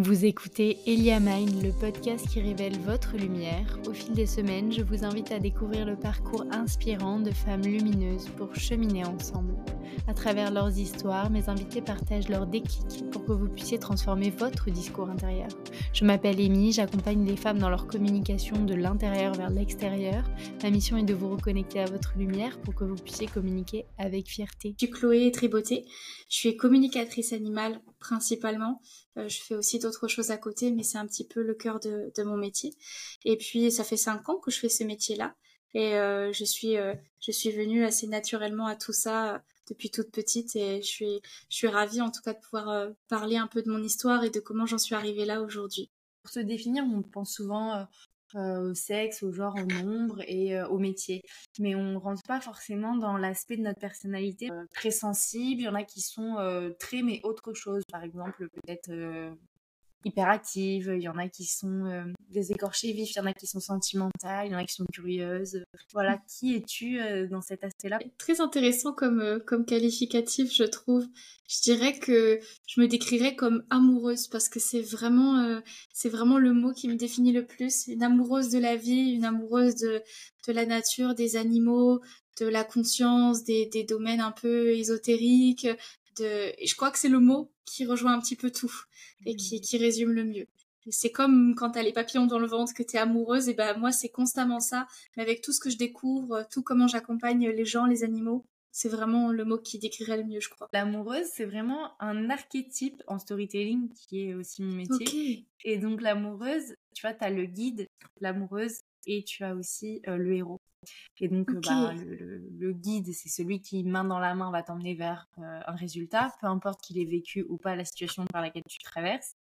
Vous écoutez Elia Mind, le podcast qui révèle votre lumière. Au fil des semaines, je vous invite à découvrir le parcours inspirant de femmes lumineuses pour cheminer ensemble. À travers leurs histoires, mes invités partagent leurs déclics pour que vous puissiez transformer votre discours intérieur. Je m'appelle Amy, j'accompagne les femmes dans leur communication de l'intérieur vers l'extérieur. Ma mission est de vous reconnecter à votre lumière pour que vous puissiez communiquer avec fierté. Je suis Chloé Triboté, je suis communicatrice animale principalement. Euh, je fais aussi d'autres choses à côté, mais c'est un petit peu le cœur de, mon métier. Et puis, ça fait cinq ans que je fais ce métier-là. Et euh, je suis euh, je suis venue assez naturellement à tout ça depuis toute petite et je suis je suis ravie en tout cas de pouvoir parler un peu de mon histoire et de comment j'en suis arrivée là aujourd'hui. Pour se définir, on pense souvent au sexe, au genre, au nombre et au métier. Mais on ne rentre pas forcément dans l'aspect de notre personnalité très sensible. Il y en a qui sont très mais autre chose. Par exemple, peut-être hyperactives, il y en a qui sont euh, des écorchés vifs, il y en a qui sont sentimentales, il y en a qui sont curieuses. Voilà, qui es-tu euh, dans cet aspect-là? Très intéressant comme, euh, comme qualificatif, je trouve. Je dirais que je me décrirais comme amoureuse parce que c'est vraiment, c'est vraiment le mot qui me définit le plus. Une amoureuse de la vie, une amoureuse de, de la nature, des animaux, de la conscience, des, des domaines un peu ésotériques, et je crois que c'est le mot qui rejoint un petit peu tout et qui, qui résume le mieux. C'est comme quand t'as les papillons dans le ventre, que t'es amoureuse, et ben moi c'est constamment ça, mais avec tout ce que je découvre, tout comment j'accompagne les gens, les animaux, c'est vraiment le mot qui décrirait le mieux, je crois. L'amoureuse, c'est vraiment un archétype en storytelling qui est aussi mon métier. Et donc l'amoureuse, tu vois, t'as le guide, l'amoureuse, et tu as aussi euh, le héros. Et donc, bah, le, guide, c'est celui qui, main dans la main, va t'emmener vers euh, un résultat, peu importe qu'il ait vécu ou pas la situation par laquelle tu traverses.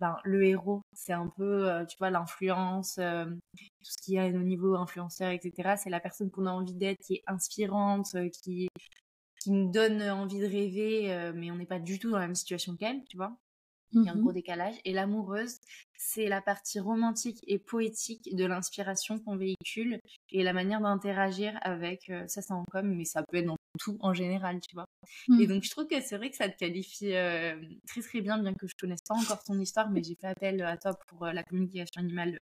Ben, le héros, c'est un peu, tu vois, l'influence, tout ce qu'il y a au niveau influenceur, etc. C'est la personne qu'on a envie d'être, qui est inspirante, qui, qui nous donne envie de rêver, mais on n'est pas du tout dans la même situation qu'elle, tu vois. Il y a un gros mmh décalage. Et l'amoureuse, c'est la partie romantique et poétique de l'inspiration qu'on véhicule et la manière d'interagir avec, euh, ça c'est en com, mais ça peut être dans tout en général, tu vois. Et mmh. donc je trouve que c'est vrai que ça te qualifie euh, très très bien, bien que je connaisse pas encore ton histoire, mais j'ai fait appel à toi pour euh, la communication animale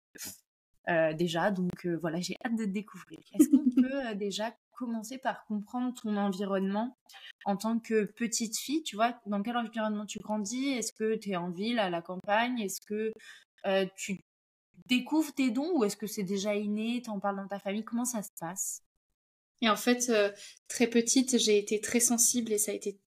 déjà. Donc voilà, j'ai hâte de découvrir. Est-ce qu'on peut déjà commencer par comprendre ton environnement en tant que petite fille, tu vois, dans quel environnement tu grandis? Est-ce que tu es en ville, à la campagne? Est-ce que euh, tu découvres tes dons ou est-ce que c'est déjà inné? En parles dans ta famille? Comment ça se passe? Et en fait, euh, très petite, j'ai été très sensible et ça a été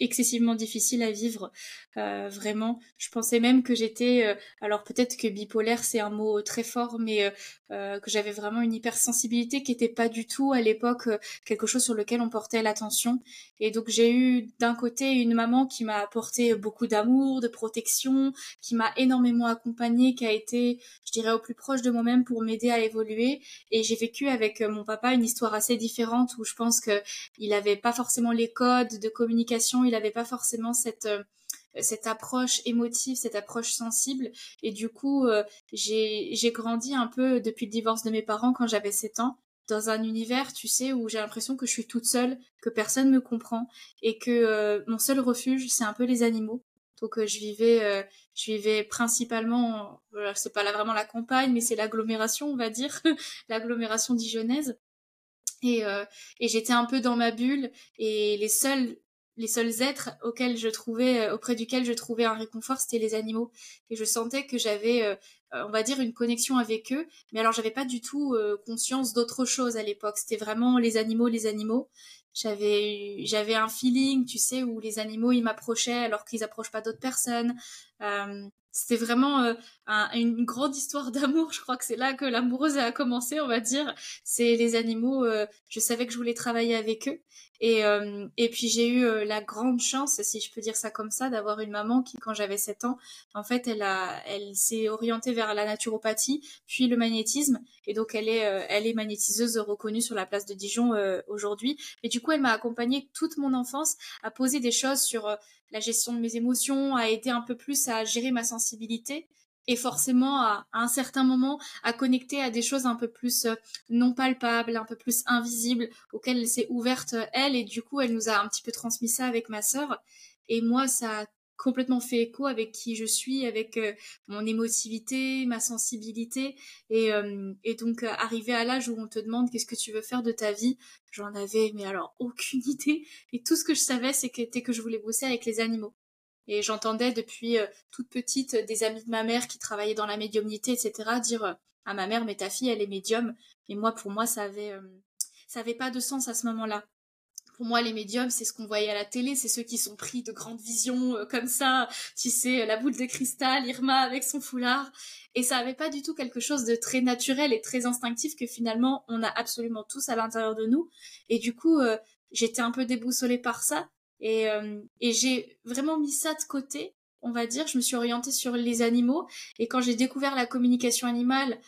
excessivement difficile à vivre euh, vraiment. Je pensais même que j'étais euh, alors peut-être que bipolaire c'est un mot très fort mais euh, que j'avais vraiment une hypersensibilité qui était pas du tout à l'époque quelque chose sur lequel on portait l'attention. Et donc j'ai eu d'un côté une maman qui m'a apporté beaucoup d'amour de protection qui m'a énormément accompagnée qui a été je dirais au plus proche de moi-même pour m'aider à évoluer. Et j'ai vécu avec mon papa une histoire assez différente où je pense que il avait pas forcément les codes de communication il n'avait pas forcément cette euh, cette approche émotive, cette approche sensible. Et du coup, euh, j'ai grandi un peu depuis le divorce de mes parents quand j'avais 7 ans dans un univers, tu sais, où j'ai l'impression que je suis toute seule, que personne me comprend et que euh, mon seul refuge, c'est un peu les animaux. Donc je vivais, je vivais principalement, c'est pas là vraiment la campagne, mais c'est l'agglomération, on va dire, l'agglomération dijonnaise. Et, et j'étais un peu dans ma bulle et les seuls les seuls êtres auxquels je trouvais, euh, auprès duquel je trouvais un réconfort, c'était les animaux. Et je sentais que j'avais, euh, euh, on va dire, une connexion avec eux. Mais alors, j'avais pas du tout conscience d'autre chose à l'époque. C'était vraiment les animaux, les animaux. J'avais, j'avais un feeling, tu sais, où les animaux, ils m'approchaient alors qu'ils approchent pas d'autres personnes. C'était vraiment une grande histoire d'amour. Je crois que c'est là que l'amoureuse a commencé, on va dire. C'est les animaux. je savais que je voulais travailler avec eux. Et, euh, et puis j'ai eu euh, la grande chance, si je peux dire ça comme ça, d'avoir une maman qui, quand j'avais 7 ans, en fait, elle a, elle s'est orientée vers la naturopathie, puis le magnétisme, et donc elle est, euh, elle est magnétiseuse reconnue sur la place de Dijon aujourd'hui. Et du coup, elle m'a accompagnée toute mon enfance à poser des choses sur la gestion de mes émotions, à aider un peu plus à gérer ma sensibilité et forcément à, un certain moment à connecter à des choses un peu plus euh, non palpables, un peu plus invisibles, auxquelles elle s'est ouverte euh, elle. Et du coup elle nous a un petit peu transmis ça avec ma sœur. Et moi ça a complètement fait écho avec qui je suis, avec euh, mon émotivité, ma sensibilité. Et, euh, donc, euh, arrivé à l'âge où on te demande qu'est-ce que tu veux faire de ta vie, j'en avais, mais alors, aucune idée. Et tout ce que je savais, c'était que je voulais bosser avec les animaux. Et j'entendais depuis toute petite des amis de ma mère qui travaillaient dans la médiumnité, etc., dire à ma mère, mais ta fille, elle est médium. Et moi, pour moi, ça avait, ça avait pas de sens à ce moment-là pour moi, les médiums, c'est ce qu'on voyait à la télé, c'est ceux qui sont pris de grandes visions euh, comme ça, tu sais, la boule de cristal, Irma avec son foulard. Et ça avait pas du tout quelque chose de très naturel et très instinctif que finalement on a absolument tous à l'intérieur de nous. Et du coup, euh, j'étais un peu déboussolée par ça. Et, euh, et j'ai vraiment mis ça de côté, on va dire. Je me suis orientée sur les animaux. Et quand j'ai découvert la communication animale,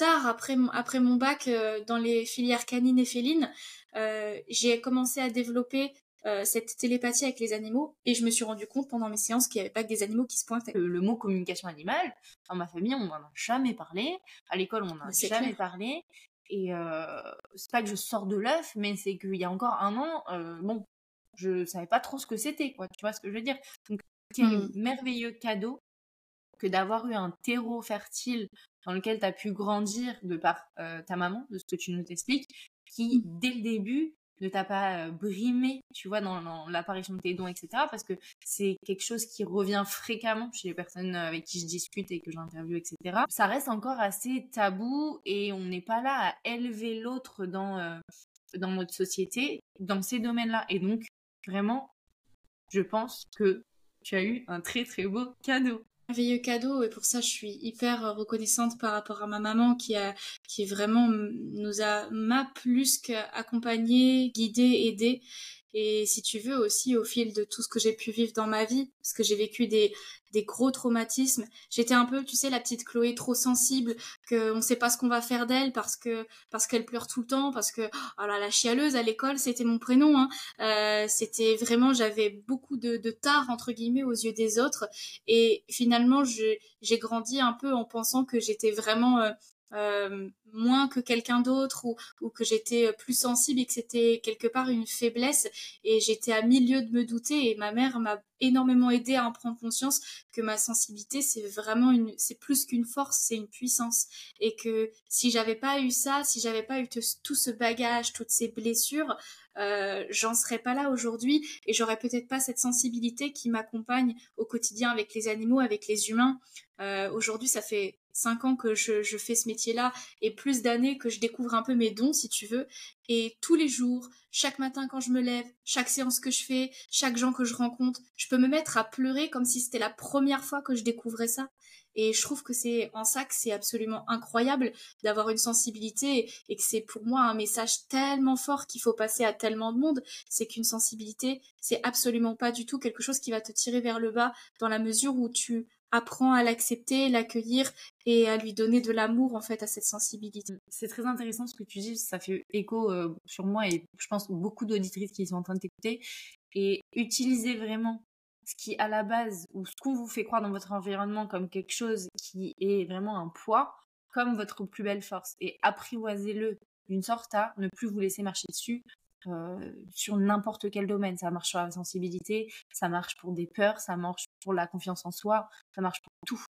tard après mon, après mon bac dans les filières canines et félines, euh, j'ai commencé à développer euh, cette télépathie avec les animaux et je me suis rendu compte pendant mes séances qu'il n'y avait pas que des animaux qui se pointaient. Le, mot communication animale, dans ma famille, on n'en a jamais parlé. À l'école, on n'en a jamais parlé. Et euh, c'est pas que je sors de l'œuf, mais c'est qu'il y a encore un an, euh, bon, je savais pas trop ce que c'était, quoi. Tu vois ce que je veux dire? Donc, quel mmh. merveilleux cadeau que d'avoir eu un terreau fertile dans lequel tu as pu grandir de par ta maman, de ce que tu nous expliques, qui, mmh. dès le début, ne t'a pas brimé, tu vois, dans, l'apparition de tes dons, etc. Parce que c'est quelque chose qui revient fréquemment chez les personnes avec qui je discute et que j'interviewe, etc. Ça reste encore assez tabou et on n'est pas là à élever l'autre dans, dans notre société, dans ces domaines-là. Et donc, vraiment, je pense que tu as eu un très très beau cadeau merveilleux cadeau. Et pour ça je suis hyper reconnaissante par rapport à ma maman qui a qui vraiment nous a m'a plus qu'accompagné, guidé, aidé et si tu veux aussi au fil de tout ce que j'ai pu vivre dans ma vie parce que j'ai vécu des des gros traumatismes j'étais un peu tu sais la petite Chloé trop sensible que on sait pas ce qu'on va faire d'elle parce que parce qu'elle pleure tout le temps parce que oh là la chialeuse à l'école c'était mon prénom hein. euh, c'était vraiment j'avais beaucoup de, de tard entre guillemets aux yeux des autres et finalement j'ai grandi un peu en pensant que j'étais vraiment euh, euh, moins que quelqu'un d'autre ou, ou que j'étais euh, plus sensible et que c'était quelque part une faiblesse. Et j'étais à milieu de me douter et ma mère m'a énormément aidé à en prendre conscience que ma sensibilité c'est vraiment une c'est plus qu'une force c'est une puissance. Et que si j'avais pas eu ça si j'avais pas eu tout ce bagage toutes ces blessures euh, j'en serais pas là aujourd'hui et j'aurais peut-être pas cette sensibilité qui m'accompagne au quotidien avec les animaux avec les humains euh, aujourd'hui ça fait cinq ans que je, je fais ce métier-là et plus d'années que je découvre un peu mes dons, si tu veux. Et tous les jours, chaque matin quand je me lève, chaque séance que je fais, chaque gens que je rencontre, je peux me mettre à pleurer comme si c'était la première fois que je découvrais ça. Et je trouve que c'est en ça que c'est absolument incroyable d'avoir une sensibilité et que c'est pour moi un message tellement fort qu'il faut passer à tellement de monde. C'est qu'une sensibilité, c'est absolument pas du tout quelque chose qui va te tirer vers le bas dans la mesure où tu apprends à l'accepter, l'accueillir et à lui donner de l'amour en fait à cette sensibilité. C'est très intéressant ce que tu dis, ça fait écho euh, sur moi et je pense beaucoup d'auditrices qui sont en train de t'écouter et utiliser vraiment ce qui à la base ou ce qu'on vous fait croire dans votre environnement comme quelque chose qui est vraiment un poids comme votre plus belle force et apprivoisez-le d'une sorte à ne plus vous laisser marcher dessus euh, sur n'importe quel domaine. Ça marche sur la sensibilité, ça marche pour des peurs, ça marche pour la confiance en soi, ça marche pour tout.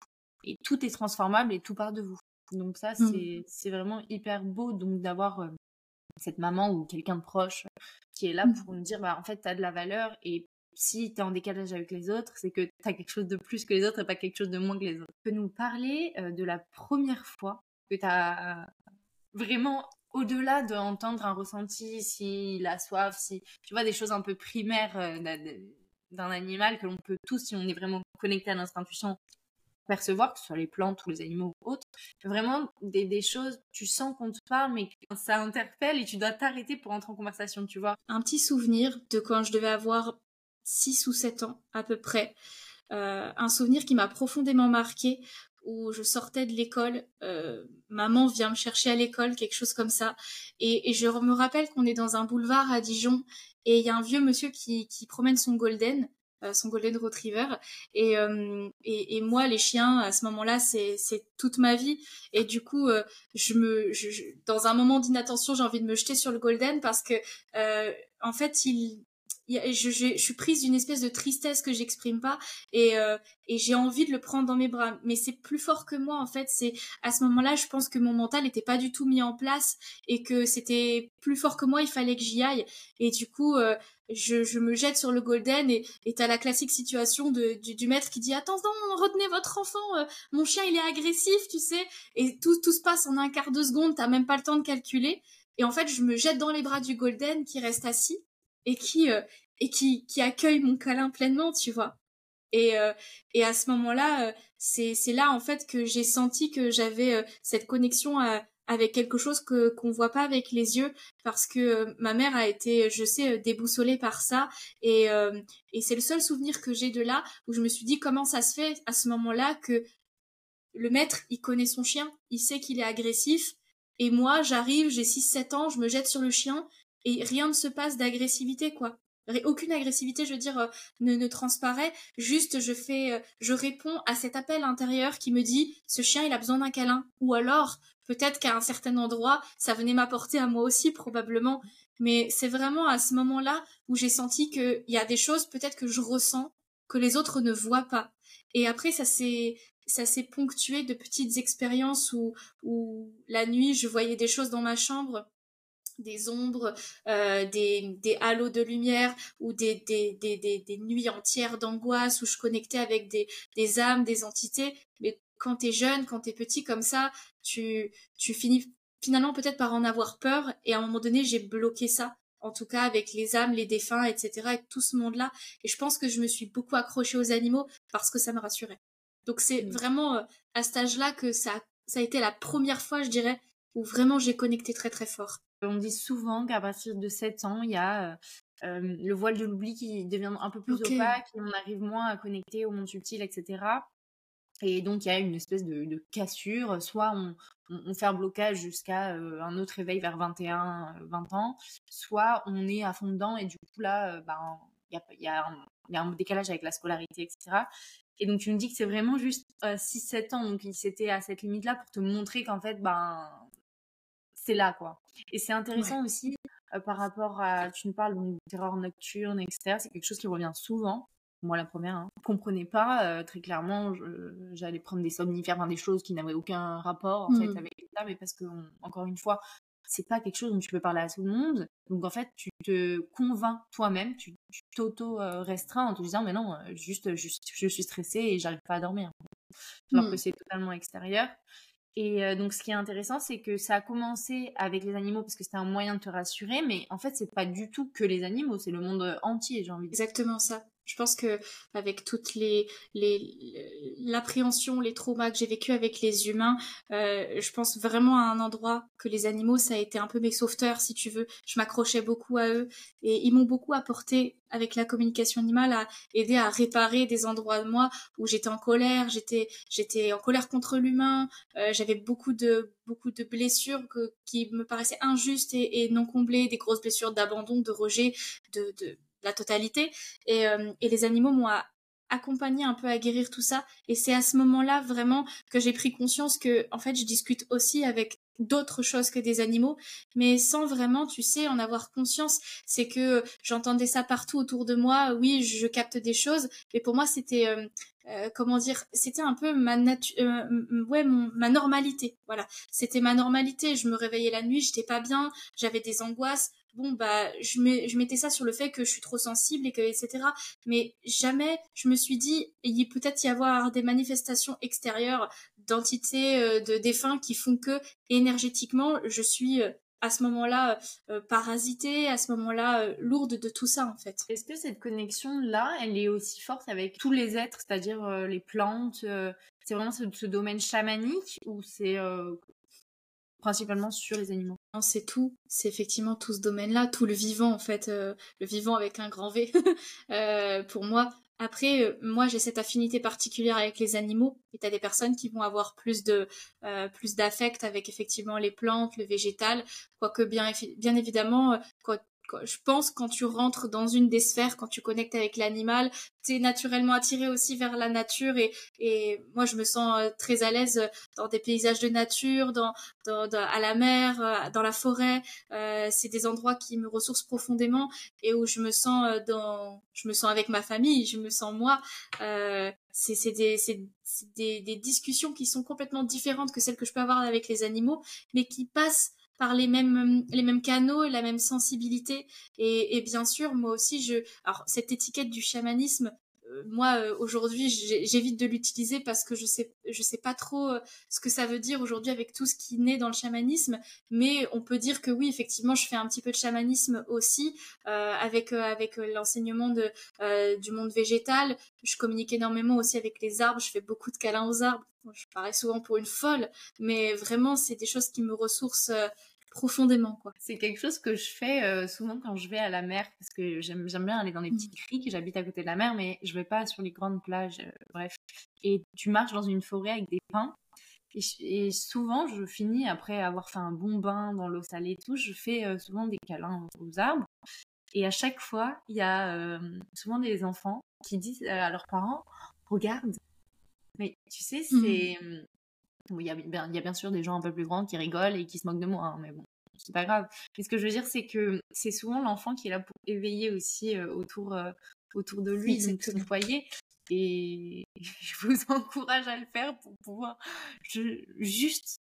Et tout est transformable et tout part de vous. Donc ça, mmh. c'est vraiment hyper beau donc d'avoir euh, cette maman ou quelqu'un de proche qui est là mmh. pour nous dire, bah, en fait, tu as de la valeur et si tu es en décalage avec les autres, c'est que tu as quelque chose de plus que les autres et pas quelque chose de moins que les autres. Tu peux nous parler euh, de la première fois que tu as vraiment au-delà d'entendre un ressenti, s'il a soif, si tu vois des choses un peu primaires euh, d'un animal que l'on peut tous, si on est vraiment connecté à notre intuition, percevoir, que ce soit les plantes ou les animaux ou autres. Vraiment des, choses, tu sens qu'on te parle, mais ça interpelle et tu dois t'arrêter pour entrer en conversation, tu vois. Un petit souvenir de quand je devais avoir 6 ou 7 ans à peu près. Euh, un souvenir qui m'a profondément marqué où je sortais de l'école, euh, maman vient me chercher à l'école, quelque chose comme ça. Et, je me rappelle qu'on est dans un boulevard à Dijon et il y a un vieux monsieur qui, promène son golden, euh, son golden retriever. Et, euh, et, et, moi, les chiens, à ce moment-là, c'est toute ma vie. Et du coup, je me, dans un moment d'inattention, j'ai envie de me jeter sur le golden parce que, en fait, il je, je, suis prise d'une espèce de tristesse que j'exprime pas et, euh, et j'ai envie de le prendre dans mes bras. Mais c'est plus fort que moi en fait. C'est à ce moment-là je pense que mon mental n'était pas du tout mis en place et que c'était plus fort que moi il fallait que j'y aille. Et du coup euh, je, je, me jette sur le golden et t'as la classique situation de, du, maître qui dit attention retenez votre enfant euh, mon chien il est agressif tu sais. Et tout, tout se passe en un quart de seconde t'as même pas le temps de calculer. Et en fait je me jette dans les bras du golden qui reste assis et qui euh, et qui qui accueille mon câlin pleinement, tu vois. Et euh, et à ce moment-là, euh, c'est là en fait que j'ai senti que j'avais cette connexion avec quelque chose que qu'on voit pas avec les yeux parce que ma mère a été je sais déboussolée par ça. Et et c'est le seul souvenir que j'ai de là où je me suis dit comment ça se fait à ce moment-là que le maître il connaît son chien il sait qu'il est agressif. Et moi j'arrive j'ai 6 7 ans je me jette sur le chien et rien ne se passe d'agressivité quoi. Aucune agressivité je veux dire euh, ne, ne transparaît. Juste je fais euh, je réponds à cet appel intérieur qui me dit ce chien il a besoin d'un câlin. Ou alors peut-être qu'à un certain endroit ça venait m'apporter à moi aussi probablement. Mais c'est vraiment à ce moment-là où j'ai senti qu'il y a des choses peut-être que je ressens que les autres ne voient pas. Et après ça s'est ça s'est ponctué de petites expériences où où la nuit je voyais des choses dans ma chambre des ombres, euh, des, des halos de lumière ou des, des, des, des, des nuits entières d'angoisse où je connectais avec des, des âmes, des entités. Mais quand t'es jeune, quand t'es petit comme ça, tu, tu finis finalement peut-être par en avoir peur et à un moment donné j'ai bloqué ça en tout cas avec les âmes, les défunts, etc., avec tout ce monde-là. Et je pense que je me suis beaucoup accrochée aux animaux parce que ça me rassurait. Donc c'est mmh. vraiment euh, à cet âge-là que ça, ça a été la première fois, je dirais, où vraiment j'ai connecté très très fort. On dit souvent qu'à partir de 7 ans, il y a euh, euh, le voile de l'oubli qui devient un peu plus opaque et on arrive moins à connecter au monde subtil, etc. Et donc, il y a une espèce de, cassure. Soit on, fait un blocage jusqu'à euh, un autre éveil vers 21, 20 ans, soit on est à fond dedans et du coup, là, ben, il y, a, un, décalage avec la scolarité, etc. Et donc, tu me dis que c'est vraiment juste 6-7 ans. Donc, c'était à cette limite-là pour te montrer qu'en fait, ben, c'est là, quoi. Et c'est intéressant aussi euh, par rapport à, tu nous parles de terreur nocturne, etc. C'est quelque chose qui revient souvent. Moi, la première, hein. je comprenais pas euh, très clairement. J'allais prendre des somnifères, des choses qui n'avaient aucun rapport en fait mmh. avec ça, mais parce que encore une fois, c'est pas quelque chose dont tu peux parler à tout le monde. Donc en fait, tu te convaincs toi-même, tu t'auto-restreins en te disant mais non, juste, juste je suis stressée et j'arrive pas à dormir. Alors que mmh. c'est totalement extérieur. Et euh, donc, ce qui est intéressant, c'est que ça a commencé avec les animaux parce que c'était un moyen de te rassurer, mais en fait, c'est pas du tout que les animaux, c'est le monde entier, j'ai envie de dire. Exactement ça. Je pense que avec toutes les l'appréhension, les, traumas que j'ai vécu avec les humains, euh, je pense vraiment à un endroit que les animaux, ça a été un peu mes sauveteurs, si tu veux. Je m'accrochais beaucoup à eux et ils m'ont beaucoup apporté avec la communication animale à aider à réparer des endroits de moi où j'étais en colère, j'étais j'étais en colère contre l'humain, euh, j'avais beaucoup de beaucoup de blessures qui me paraissaient injustes et, et non comblées, des grosses blessures d'abandon, de rejet, de, de la totalité. Et, euh, et les animaux m'ont accompagné un peu à guérir tout ça. Et c'est à ce moment-là vraiment que j'ai pris conscience que, en fait, je discute aussi avec d'autres choses que des animaux, mais sans vraiment, tu sais, en avoir conscience. C'est que j'entendais ça partout autour de moi. Oui, je capte des choses, mais pour moi, c'était euh, euh, comment dire, c'était un peu ma nature, ouais, ma normalité. Voilà, c'était ma normalité. Je me réveillais la nuit, j'étais pas bien, j'avais des angoisses bon bah je, je mettais ça sur le fait que je suis trop sensible et que etc mais jamais je me suis dit il peut être y avoir des manifestations extérieures d'entités euh, de défunts qui font que énergétiquement je suis euh, à ce moment-là euh, parasitée, à ce moment-là lourde de tout ça en fait. Est-ce que cette connexion-là, elle est aussi forte avec tous les êtres, c'est-à-dire les plantes C'est vraiment ce, ce, domaine chamanique ou c'est principalement sur les animaux? C'est tout, c'est effectivement tout ce domaine-là, tout le vivant en fait, euh, le vivant avec un grand V euh, pour moi. Après, euh, moi j'ai cette affinité particulière avec les animaux, et t'as des personnes qui vont avoir plus de plus d'affect avec effectivement les plantes, le végétal, quoique bien bien évidemment, je pense quand tu rentres dans une des sphères, quand tu connectes avec l'animal, tu es naturellement attiré aussi vers la nature et, et moi je me sens euh, très à l'aise dans des paysages de nature, dans, dans, à la mer, euh, dans la forêt. Euh, c'est des endroits qui me ressourcent profondément et où je me sens euh, dans, je me sens avec ma famille, je me sens moi. Euh, c'est des, des, des discussions qui sont complètement différentes que celles que je peux avoir avec les animaux, mais qui passent par les mêmes les mêmes canaux et la même sensibilité. Et, et bien sûr moi aussi je alors cette étiquette du chamanisme moi euh, aujourd'hui j'évite de l'utiliser parce que je sais je sais pas trop euh, ce que ça veut dire aujourd'hui avec tout ce qui naît dans le chamanisme. Mais on peut dire que oui effectivement je fais un petit peu de chamanisme aussi avec avec l'enseignement de du monde végétal. Je communique énormément aussi avec les arbres. Je fais beaucoup de câlins aux arbres. Je parais souvent pour une folle. Mais vraiment c'est des choses qui me ressourcent profondément quoi. C'est quelque chose que je fais euh, souvent quand je vais à la mer parce que j'aime bien aller dans les petits mmh. criques, j'habite à côté de la mer mais je vais pas sur les grandes plages euh, bref. Et tu marches dans une forêt avec des pins et, souvent je finis après avoir fait un bon bain dans l'eau salée et tout, je fais euh, souvent des câlins aux arbres et à chaque fois, il y a souvent des enfants qui disent à leurs parents "Regarde, mais tu sais, mmh. C'est il y, a bien, y a bien sûr des gens un peu plus grands qui rigolent et qui se moquent de moi, hein, mais bon, c'est pas grave. Mais ce que je veux dire, c'est que c'est souvent l'enfant qui est là pour éveiller aussi euh, autour, euh, autour de lui, donc son foyer. Et je vous encourage à le faire pour pouvoir juste,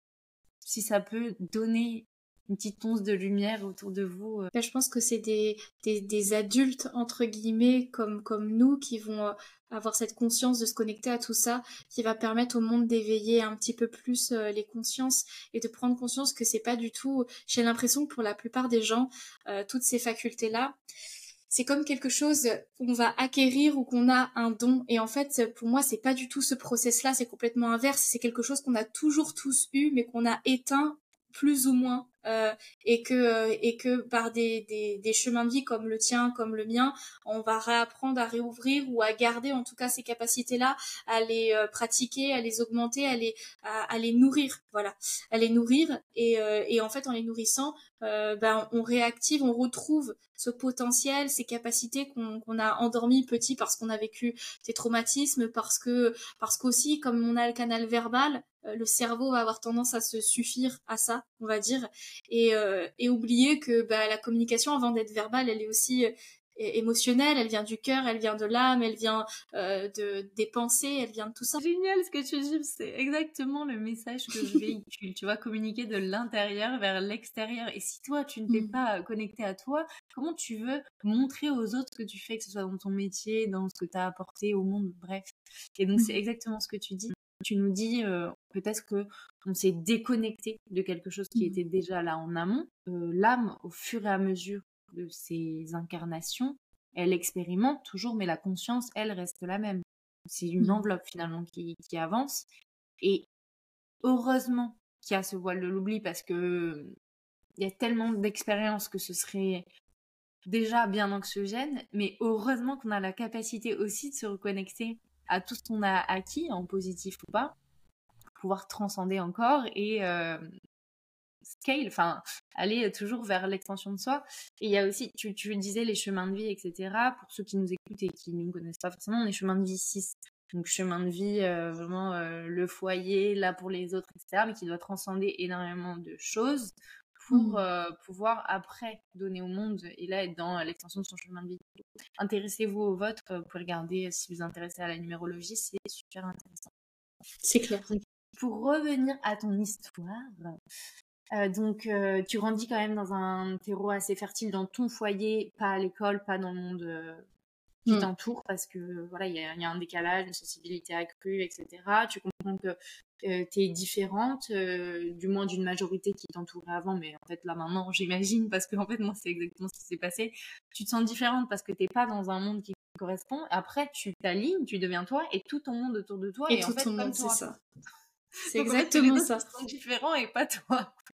si ça peut donner une petite once de lumière autour de vous. Euh. Je pense que c'est des, des, des, adultes, entre guillemets, comme, comme nous, qui vont euh, avoir cette conscience de se connecter à tout ça, qui va permettre au monde d'éveiller un petit peu plus euh, les consciences et de prendre conscience que c'est pas du tout. J'ai l'impression que pour la plupart des gens, toutes ces facultés-là, c'est comme quelque chose qu'on va acquérir ou qu'on a un don. Et en fait, pour moi, c'est pas du tout ce process-là, c'est complètement inverse. C'est quelque chose qu'on a toujours tous eu, mais qu'on a éteint plus ou moins euh, et que euh, et que par des, des, des, chemins de vie comme le tien comme le mien on va réapprendre à réouvrir ou à garder en tout cas ces capacités là à les euh, pratiquer à les augmenter à les à, les nourrir. Voilà. À les nourrir. Et, et en fait en les nourrissant ben on réactive on retrouve ce potentiel ces capacités qu'on qu'on a endormi petit parce qu'on a vécu des traumatismes parce que parce qu'aussi comme on a le canal verbal le cerveau va avoir tendance à se suffire à ça on va dire et, euh, et oublier que bah, la communication, avant d'être verbale, elle est aussi euh, émotionnelle, elle vient du cœur, elle vient de l'âme, elle vient euh, de des pensées, elle vient de tout ça. Génial ce que tu dis, c'est exactement le message que je véhicule. tu vas communiquer de l'intérieur vers l'extérieur. Et si toi tu ne t'es mm. pas connecté à toi, comment tu veux montrer aux autres ce que tu fais, que ce soit dans ton métier, dans ce que tu as apporté au monde, bref. Et donc c'est mm. exactement ce que tu dis. Tu nous dis euh, peut-être que on s'est déconnecté de quelque chose qui mmh. était déjà là en amont. Euh, l'âme, au fur et à mesure de ses incarnations, elle expérimente toujours, mais la conscience, elle, reste la même. C'est une mmh. enveloppe finalement qui, qui avance. Et heureusement qu'il y a ce voile de l'oubli parce que il y a tellement d'expériences que ce serait déjà bien anxiogène, mais heureusement qu'on a la capacité aussi de se reconnecter à tout ce qu'on a acquis, en positif ou pas, pouvoir transcender encore et scale, enfin, aller toujours vers l'extension de soi. Et il y a aussi, tu, tu disais les chemins de vie, etc. Pour ceux qui nous écoutent et qui ne nous connaissent pas forcément, on est chemin de vie 6. Donc chemin de vie, euh, vraiment euh, le foyer, là pour les autres, etc. Mais qui doit transcender énormément de choses pour mmh. pouvoir après donner au monde et là être dans l'extension de son chemin de vie. Intéressez-vous au vote, vous pouvez regarder si vous intéressez à la numérologie, c'est super intéressant. C'est clair. Pour revenir à ton histoire, euh, donc tu grandis quand même dans un terreau assez fertile dans ton foyer, pas à l'école, pas dans le monde qui mmh. t'entoure parce que voilà il y, y a, un décalage, une sensibilité accrue, etc. Tu comprends que euh, tu es différente, euh, du moins d'une majorité qui t'entourait avant, mais en fait là maintenant j'imagine, parce que en fait moi c'est exactement ce qui s'est passé, tu te sens différente parce que t'es pas dans un monde qui correspond, après tu t'alignes, tu deviens toi, et tout ton monde autour de toi, et, tout en fait, ton monde, c'est ça. C'est exactement ça. Sont différents et pas toi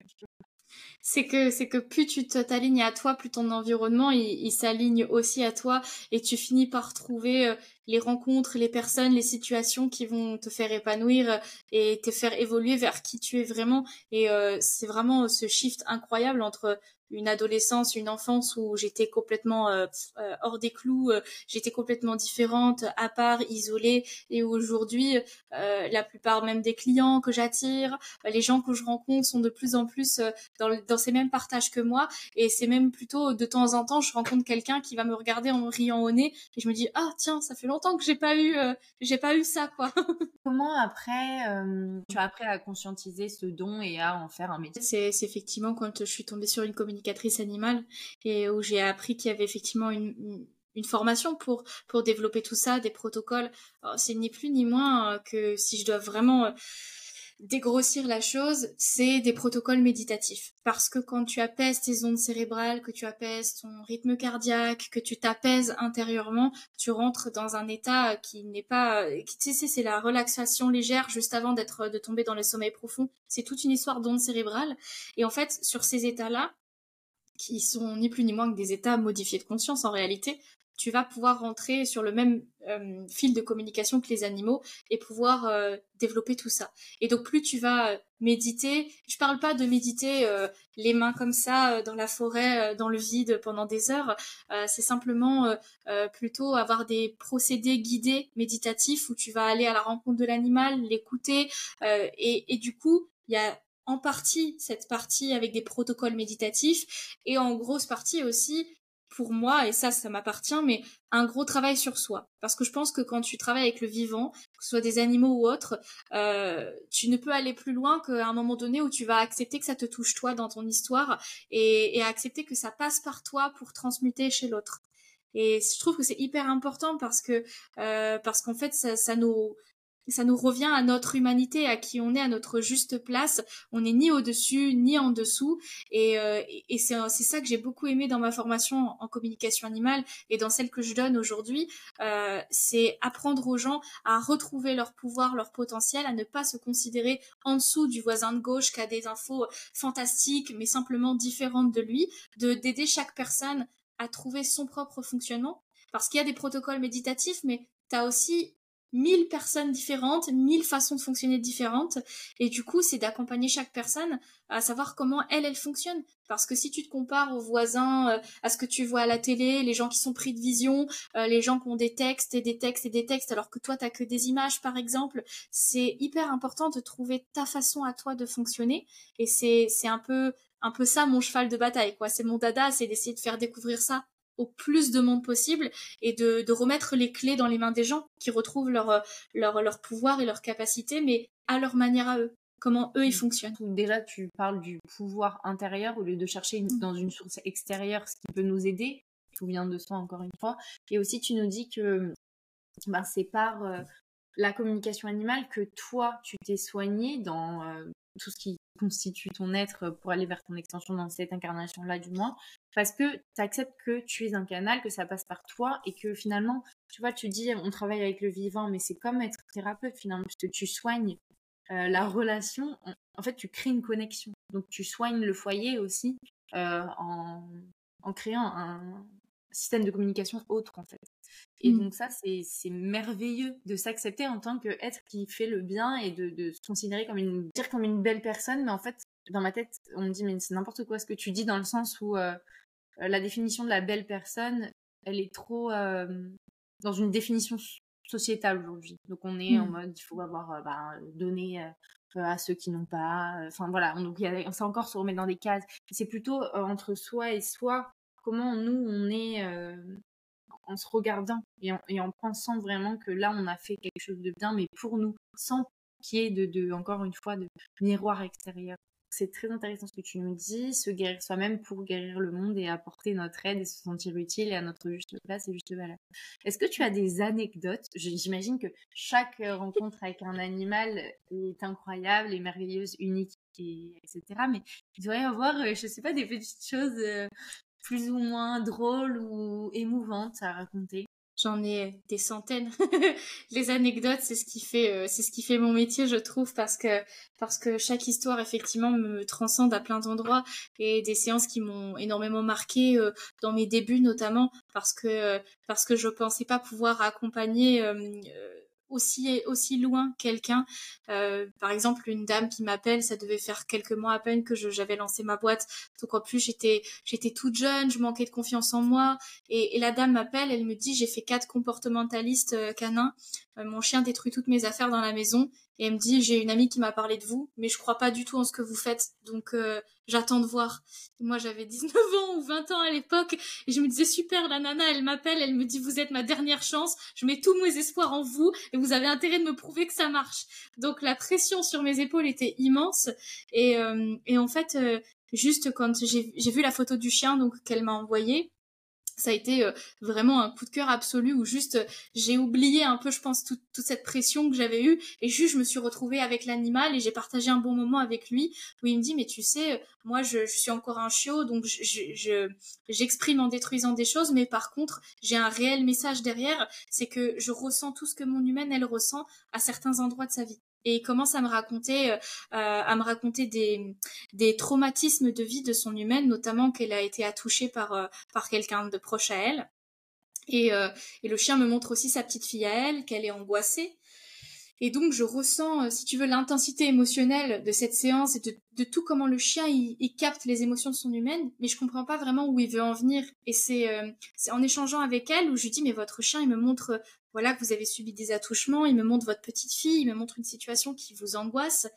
c'est que c'est que plus tu t'alignes à toi, plus ton environnement il, s'aligne aussi à toi et tu finis par trouver euh, les rencontres, les personnes, les situations qui vont te faire épanouir euh, et te faire évoluer vers qui tu es vraiment. Et euh, c'est vraiment ce shift incroyable entre une adolescence, une enfance où j'étais complètement euh, euh, hors des clous, j'étais complètement différente, à part, isolée. Et aujourd'hui, la plupart même des clients que j'attire, les gens que je rencontre sont de plus en plus dans, dans ces mêmes partages que moi. Et c'est même plutôt de temps en temps, je rencontre quelqu'un qui va me regarder en me riant au nez et je me dis ah tiens, ça fait longtemps que j'ai pas eu, j'ai pas eu ça quoi. Comment après tu as appris à conscientiser ce don et à en faire un métier? C'est effectivement quand je suis tombée sur une communicatrice animale et où j'ai appris qu'il y avait effectivement une, formation pour pour développer tout ça, des protocoles. C'est ni plus ni moins que si je dois vraiment dégrossir la chose, c'est des protocoles méditatifs. Parce que quand tu apaises tes ondes cérébrales, que tu apaises ton rythme cardiaque, que tu t'apaises intérieurement, tu rentres dans un état qui n'est pas, tu sais, c'est la relaxation légère juste avant d'être, de tomber dans le sommeil profond. C'est toute une histoire d'ondes cérébrales. Et en fait, sur ces états-là, qui sont ni plus ni moins que des états modifiés de conscience en réalité, tu vas pouvoir rentrer sur le même euh, fil de communication que les animaux et pouvoir euh, développer tout ça. Et donc plus tu vas euh, méditer, je parle pas de méditer les mains comme ça dans la forêt, dans le vide pendant des heures, c'est simplement plutôt avoir des procédés guidés méditatifs où tu vas aller à la rencontre de l'animal, l'écouter et, et du coup il y a en partie cette partie avec des protocoles méditatifs et en grosse partie aussi pour moi, et ça, ça m'appartient, mais un gros travail sur soi. Parce que je pense que quand tu travailles avec le vivant, que ce soit des animaux ou autres, euh, tu ne peux aller plus loin qu'à un moment donné où tu vas accepter que ça te touche toi dans ton histoire et, accepter que ça passe par toi pour transmuter chez l'autre. Et je trouve que c'est hyper important parce que euh, parce qu'en fait ça, ça nous ça nous revient à notre humanité, à qui on est, à notre juste place. On n'est ni au-dessus, ni en dessous. Et, euh, et c'est, ça que j'ai beaucoup aimé dans ma formation en communication animale et dans celle que je donne aujourd'hui. Euh, c'est apprendre aux gens à retrouver leur pouvoir, leur potentiel, à ne pas se considérer en dessous du voisin de gauche qui a des infos fantastiques, mais simplement différentes de lui, de d'aider chaque personne à trouver son propre fonctionnement. Parce qu'il y a des protocoles méditatifs, mais tu as aussi mille personnes différentes, mille façons de fonctionner différentes. Et du coup, c'est d'accompagner chaque personne à savoir comment elle, elle fonctionne. Parce que si tu te compares aux voisins, euh, à ce que tu vois à la télé, les gens qui sont pris de vision, euh, les gens qui ont des textes et des textes et des textes, alors que toi, t'as que des images, par exemple, c'est hyper important de trouver ta façon à toi de fonctionner. Et c'est, c'est un peu, un peu ça mon cheval de bataille, quoi. C'est mon dada, c'est d'essayer de faire découvrir ça au plus de monde possible et de, de, remettre les clés dans les mains des gens qui retrouvent leur, euh, leur, leur pouvoir et leur capacité, mais à leur manière à eux comment eux ils mmh. fonctionnent. Déjà, tu parles du pouvoir intérieur au lieu de chercher dans une source extérieure ce qui peut nous aider. Tout vient de soi, encore une fois. Et aussi, tu nous dis que ben, c'est par euh, la communication animale que toi, tu t'es soigné dans euh, tout ce qui constitue ton être pour aller vers ton extension dans cette incarnation-là, du moins parce que tu acceptes que tu es un canal, que ça passe par toi et que finalement, tu vois, tu dis on travaille avec le vivant, mais c'est comme être thérapeute finalement, parce que tu soignes euh, la relation, en, fait, tu crées une connexion. Donc tu soignes le foyer aussi euh, en, en, créant un système de communication autre en fait. Et mmh. donc ça, c'est merveilleux de s'accepter en tant qu'être qui fait le bien et de, de, se considérer comme une, dire comme une belle personne, mais en fait, dans ma tête, on me dit mais c'est n'importe quoi ce que tu dis dans le sens où euh, euh, la définition de la belle personne, elle est trop euh, dans une définition sociétale aujourd'hui. Donc on est en hmm. mode, il faut avoir euh, bah, donné à ceux qui n'ont pas. Enfin voilà, donc on sait encore se remettre dans des cases. C'est plutôt entre soi et soi, comment nous on est en se regardant et en, pensant vraiment que là on a fait quelque chose de bien, mais pour nous, sans qu'il y ait de, encore une fois, de miroir extérieur. C'est très intéressant ce que tu nous dis, se guérir soi-même pour guérir le monde et apporter notre aide et se sentir utile et à notre juste place et juste valeur. Est-ce que tu as des anecdotes? J'imagine que chaque rencontre avec un animal est incroyable et merveilleuse, unique, et, etc. Mais il doit y avoir, euh, je sais pas, des petites choses euh, plus ou moins drôles ou émouvantes à raconter. J'en ai des centaines. les anecdotes, c'est ce qui fait, euh, c'est ce qui fait mon métier, je trouve, parce que parce que chaque histoire effectivement me transcende à plein d'endroits et des séances qui m'ont énormément marqué euh, dans mes débuts notamment parce que parce que je pensais pas pouvoir accompagner aussi aussi loin quelqu'un. Euh, par exemple, une dame qui m'appelle, ça devait faire quelques mois à peine que j'avais lancé ma boîte. Donc en plus, j'étais j'étais toute jeune, je manquais de confiance en moi. Et, la dame m'appelle, elle me dit j'ai fait quatre comportementalistes euh, canins. Euh, mon chien détruit toutes mes affaires dans la maison. Et elle me dit j'ai une amie qui m'a parlé de vous, mais je crois pas du tout en ce que vous faites. Donc j'attends de voir. moi j'avais 19 ans ou 20 ans à l'époque et je me disais super la nana elle m'appelle, elle me dit vous êtes ma dernière chance, je mets tous mes espoirs en vous et vous avez intérêt de me prouver que ça marche. Donc la pression sur mes épaules était immense et, euh, et en fait euh, juste quand j'ai vu la photo du chien donc qu'elle m'a envoyée ça a été euh, vraiment un coup de cœur absolu où juste euh, j'ai oublié un peu je pense toute, cette pression que j'avais eue. Et juste je me suis retrouvée avec l'animal et j'ai partagé un bon moment avec lui où il me dit mais tu sais moi je, suis encore un chiot donc je, j'exprime en détruisant des choses mais par contre j'ai un réel message derrière. C'est que je ressens tout ce que mon humaine elle ressent à certains endroits de sa vie et il commence à me raconter euh, à me raconter des, des traumatismes de vie de son humaine notamment qu'elle a été attouchée par euh, par quelqu'un de proche à elle. Et, euh, et le chien me montre aussi sa petite fille à elle qu'elle est angoissée et donc je ressens si tu veux l'intensité émotionnelle de cette séance et de, tout comment le chien il, capte les émotions de son humaine mais je comprends pas vraiment où il veut en venir et c'est c'est en échangeant avec elle où je lui dis mais votre chien il me montre voilà que vous avez subi des attouchements, il me montre votre petite fille, il me montre une situation qui vous angoisse.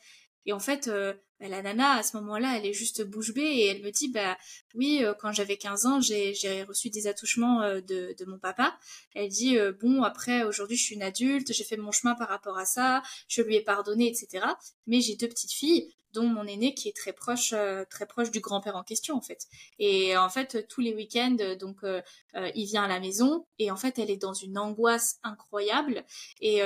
Et en fait, euh, bah, la nana, à ce moment-là, elle est juste bouche bée et elle me dit, bah oui, euh, quand j'avais 15 ans, j'ai reçu des attouchements euh, de, de, mon papa. Elle dit, bon, après, aujourd'hui, je suis une adulte, j'ai fait mon chemin par rapport à ça, je lui ai pardonné, etc. Mais j'ai deux petites filles, dont mon aîné qui est très proche, euh, très proche du grand-père en question en fait. Et en fait, tous les week-ends, donc euh, euh, il vient à la maison et en fait, elle est dans une angoisse incroyable et,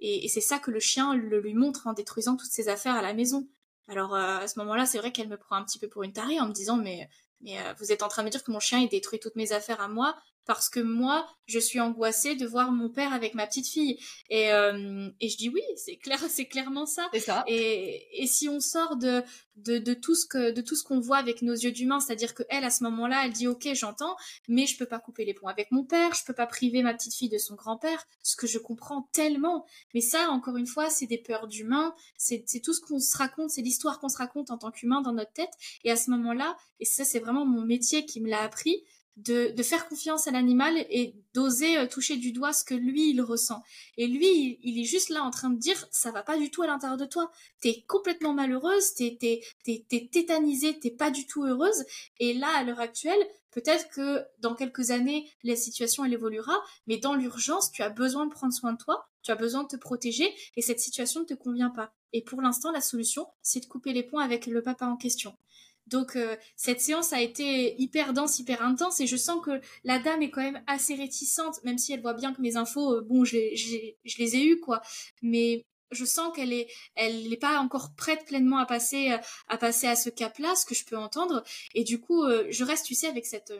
et, c'est ça que le chien le lui montre en détruisant toutes ses affaires à la maison. Alors à ce moment-là, c'est vrai qu'elle me prend un petit peu pour une tarée en me disant mais mais vous êtes en train de me dire que mon chien il détruit toutes mes affaires à moi parce que moi, je suis angoissée de voir mon père avec ma petite fille. Et, euh, et je dis oui, c'est clair, c'est clairement ça. C'est ça. Et, et si on sort de, de, de tout ce que de tout ce qu'on voit avec nos yeux d'humain, c'est-à-dire que elle à ce moment-là, elle dit ok, j'entends, mais je peux pas couper les ponts avec mon père, je peux pas priver ma petite fille de son grand-père, ce que je comprends tellement. Mais ça, encore une fois, c'est des peurs d'humain, c'est c'est tout ce qu'on se raconte, c'est l'histoire qu'on se raconte en tant qu'humain dans notre tête. Et à ce moment-là, et ça c'est vraiment mon métier qui me l'a appris, de, faire confiance à l'animal et d'oser euh, toucher du doigt ce que lui il ressent. Et lui, il, est juste là en train de dire ça va pas du tout à l'intérieur de toi. T'es complètement malheureuse, t'es t'es t'es t'es tétanisée, t'es pas du tout heureuse. Et là, à l'heure actuelle, peut-être que dans quelques années, la situation elle évoluera, mais dans l'urgence, tu as besoin de prendre soin de toi, tu as besoin de te protéger, et cette situation ne te convient pas. Et pour l'instant, la solution, c'est de couper les ponts avec le papa en question. Donc euh, cette séance a été hyper dense, hyper intense et je sens que la dame est quand même assez réticente, même si elle voit bien que mes infos, euh, bon, je, les ai eues quoi, mais je sens qu'elle est, elle n'est pas encore prête pleinement à passer, euh, à passer à ce cap-là, ce que je peux entendre. Et du coup, je reste, tu sais, avec cette,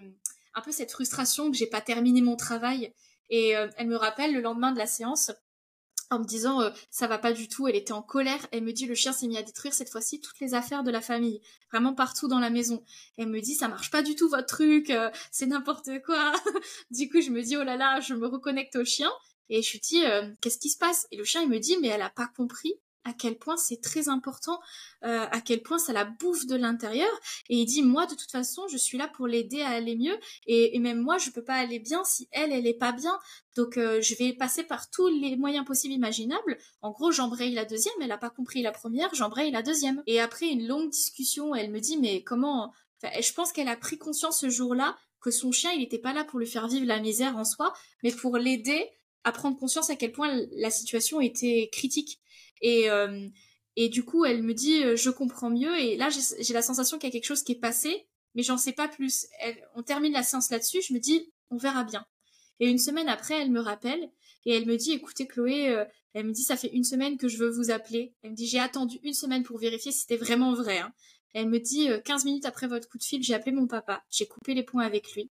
un peu cette frustration que j'ai pas terminé mon travail. Et elle me rappelle le lendemain de la séance, en me disant euh, ça va pas du tout, elle était en colère, elle me dit le chien s'est mis à détruire cette fois-ci toutes les affaires de la famille, vraiment partout dans la maison. Elle me dit ça marche pas du tout votre truc, euh, c'est n'importe quoi. du coup je me dis oh là là, je me reconnecte au chien et je lui dis euh, qu'est-ce qui se passe? Et le chien il me dit mais elle a pas compris à quel point c'est très important, euh, à quel point ça la bouffe de l'intérieur. Et il dit, moi, de toute façon, je suis là pour l'aider à aller mieux. Et, même moi, je peux pas aller bien si elle, elle est pas bien. Donc, euh, je vais passer par tous les moyens possibles imaginables. En gros, j'embraye la deuxième. Elle a pas compris la première, j'embraye la deuxième. Et après une longue discussion, elle me dit, mais comment... je pense qu'elle a pris conscience ce jour-là que son chien, il n'était pas là pour lui faire vivre la misère en soi, mais pour l'aider à prendre conscience à quel point la situation était critique. Et, euh, et du coup, elle me dit, euh, je comprends mieux. Et là, j'ai la sensation qu'il y a quelque chose qui est passé, mais j'en sais pas plus. on termine la séance là-dessus. Je me dis, on verra bien. Et une semaine après, elle me rappelle et elle me dit, écoutez Chloé, euh, elle me dit, ça fait une semaine que je veux vous appeler. Elle me dit, j'ai attendu une semaine pour vérifier si c'était vraiment vrai. Hein. Elle me dit, 15 minutes après votre coup de fil, j'ai appelé mon papa, j'ai coupé les points avec lui.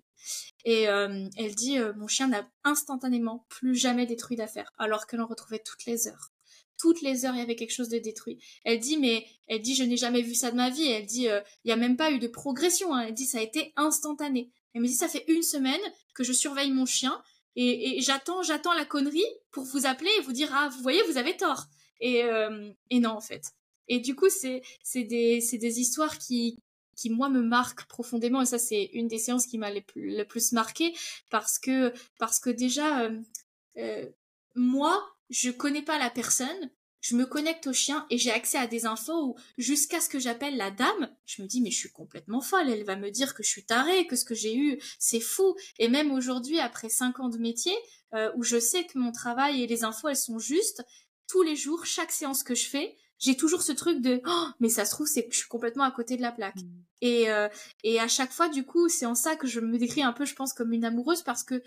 Et elle dit, mon chien n'a instantanément plus jamais détruit d'affaires, alors que l'on retrouvait toutes les heures toutes les heures il y avait quelque chose de détruit. Elle dit mais elle dit je n'ai jamais vu ça de ma vie. Elle dit euh, il n'y a même pas eu de progression. Hein. Elle dit ça a été instantané. Elle me dit ça fait une semaine que je surveille mon chien. et, j'attends j'attends la connerie pour vous appeler et vous dire ah vous voyez vous avez tort et euh, et non en fait et du coup c'est c'est des c'est des histoires qui qui moi me marquent profondément et ça c'est une des séances qui m'a le plus, marqué parce que parce que déjà euh, moi je connais pas la personne je me connecte au chien et j'ai accès à des infos où jusqu'à ce que j'appelle la dame, je me dis mais je suis complètement folle, elle va me dire que je suis tarée, que ce que j'ai eu c'est fou. Et même aujourd'hui, après cinq ans de métier, euh, où je sais que mon travail et les infos elles sont justes, tous les jours, chaque séance que je fais, j'ai toujours ce truc de oh, mais ça se trouve c'est que je suis complètement à côté de la plaque. Mmh. Et euh, et à chaque fois du coup, c'est en ça que je me décris un peu je pense comme une amoureuse parce que